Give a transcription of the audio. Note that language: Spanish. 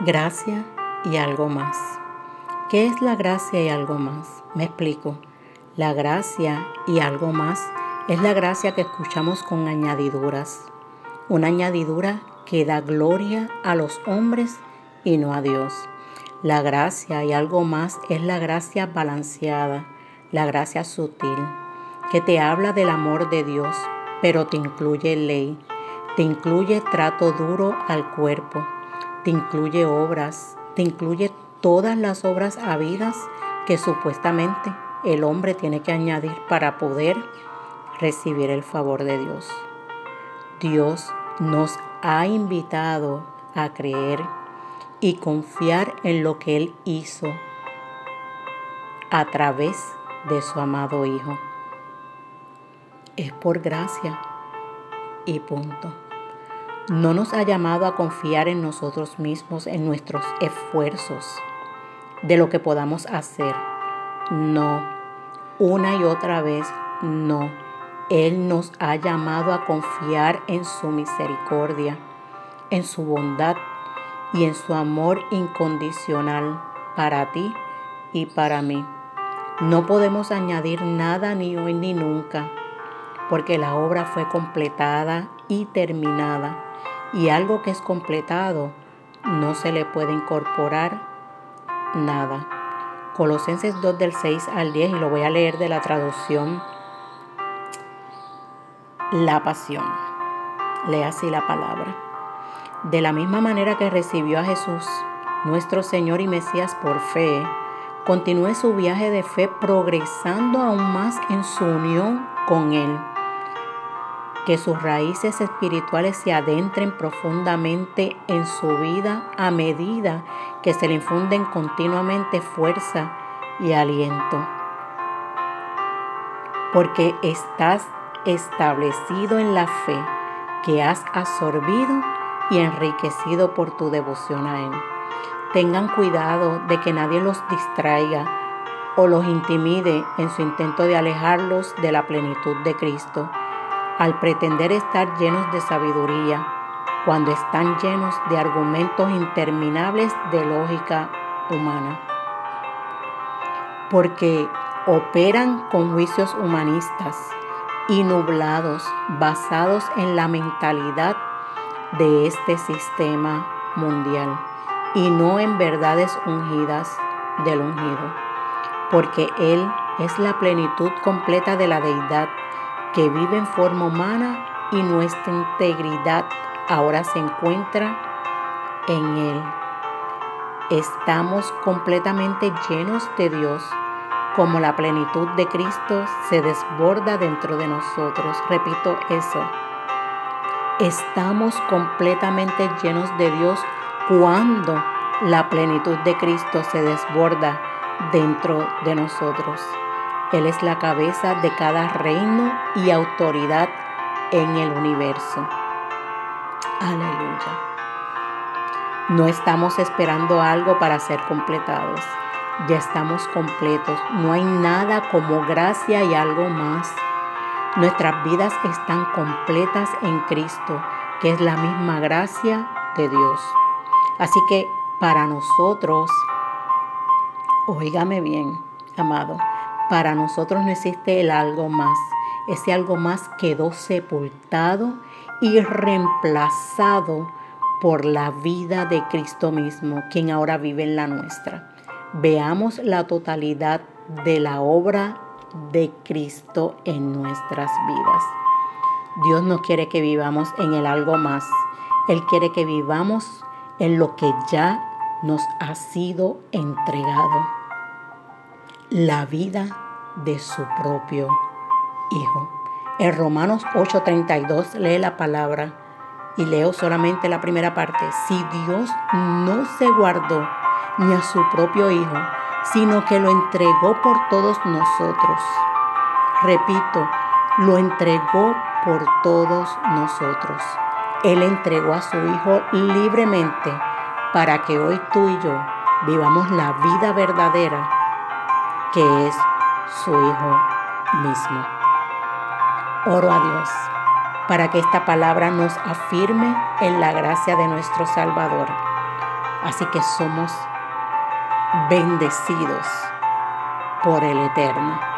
Gracia y algo más. ¿Qué es la gracia y algo más? Me explico. La gracia y algo más es la gracia que escuchamos con añadiduras. Una añadidura que da gloria a los hombres y no a Dios. La gracia y algo más es la gracia balanceada, la gracia sutil, que te habla del amor de Dios, pero te incluye ley, te incluye trato duro al cuerpo, te incluye obras, te incluye todas las obras habidas que supuestamente el hombre tiene que añadir para poder recibir el favor de Dios. Dios nos ha invitado a creer y confiar en lo que Él hizo a través de su amado Hijo. Es por gracia y punto no nos ha llamado a confiar en nosotros mismos, en nuestros esfuerzos, de lo que podamos hacer. No, una y otra vez, no. Él nos ha llamado a confiar en su misericordia, en su bondad y en su amor incondicional para ti y para mí. No podemos añadir nada ni hoy ni nunca, porque la obra fue completada y terminada y algo que es completado no se le puede incorporar nada. Colosenses 2 del 6 al 10 y lo voy a leer de la traducción La Pasión. Lea así la palabra. De la misma manera que recibió a Jesús, nuestro Señor y Mesías por fe, continúe su viaje de fe progresando aún más en su unión con Él que sus raíces espirituales se adentren profundamente en su vida a medida que se le infunden continuamente fuerza y aliento. Porque estás establecido en la fe que has absorbido y enriquecido por tu devoción a Él. Tengan cuidado de que nadie los distraiga o los intimide en su intento de alejarlos de la plenitud de Cristo al pretender estar llenos de sabiduría, cuando están llenos de argumentos interminables de lógica humana. Porque operan con juicios humanistas y nublados basados en la mentalidad de este sistema mundial y no en verdades ungidas del ungido, porque Él es la plenitud completa de la deidad que vive en forma humana y nuestra integridad ahora se encuentra en Él. Estamos completamente llenos de Dios, como la plenitud de Cristo se desborda dentro de nosotros. Repito eso. Estamos completamente llenos de Dios cuando la plenitud de Cristo se desborda dentro de nosotros. Él es la cabeza de cada reino y autoridad en el universo. Aleluya. No estamos esperando algo para ser completados. Ya estamos completos. No hay nada como gracia y algo más. Nuestras vidas están completas en Cristo, que es la misma gracia de Dios. Así que para nosotros, oígame bien, amado, para nosotros no existe el algo más. Ese algo más quedó sepultado y reemplazado por la vida de Cristo mismo, quien ahora vive en la nuestra. Veamos la totalidad de la obra de Cristo en nuestras vidas. Dios no quiere que vivamos en el algo más. Él quiere que vivamos en lo que ya nos ha sido entregado la vida de su propio Hijo. En Romanos 8:32 lee la palabra y leo solamente la primera parte. Si Dios no se guardó ni a su propio Hijo, sino que lo entregó por todos nosotros. Repito, lo entregó por todos nosotros. Él entregó a su Hijo libremente para que hoy tú y yo vivamos la vida verdadera que es su Hijo mismo. Oro a Dios para que esta palabra nos afirme en la gracia de nuestro Salvador. Así que somos bendecidos por el Eterno.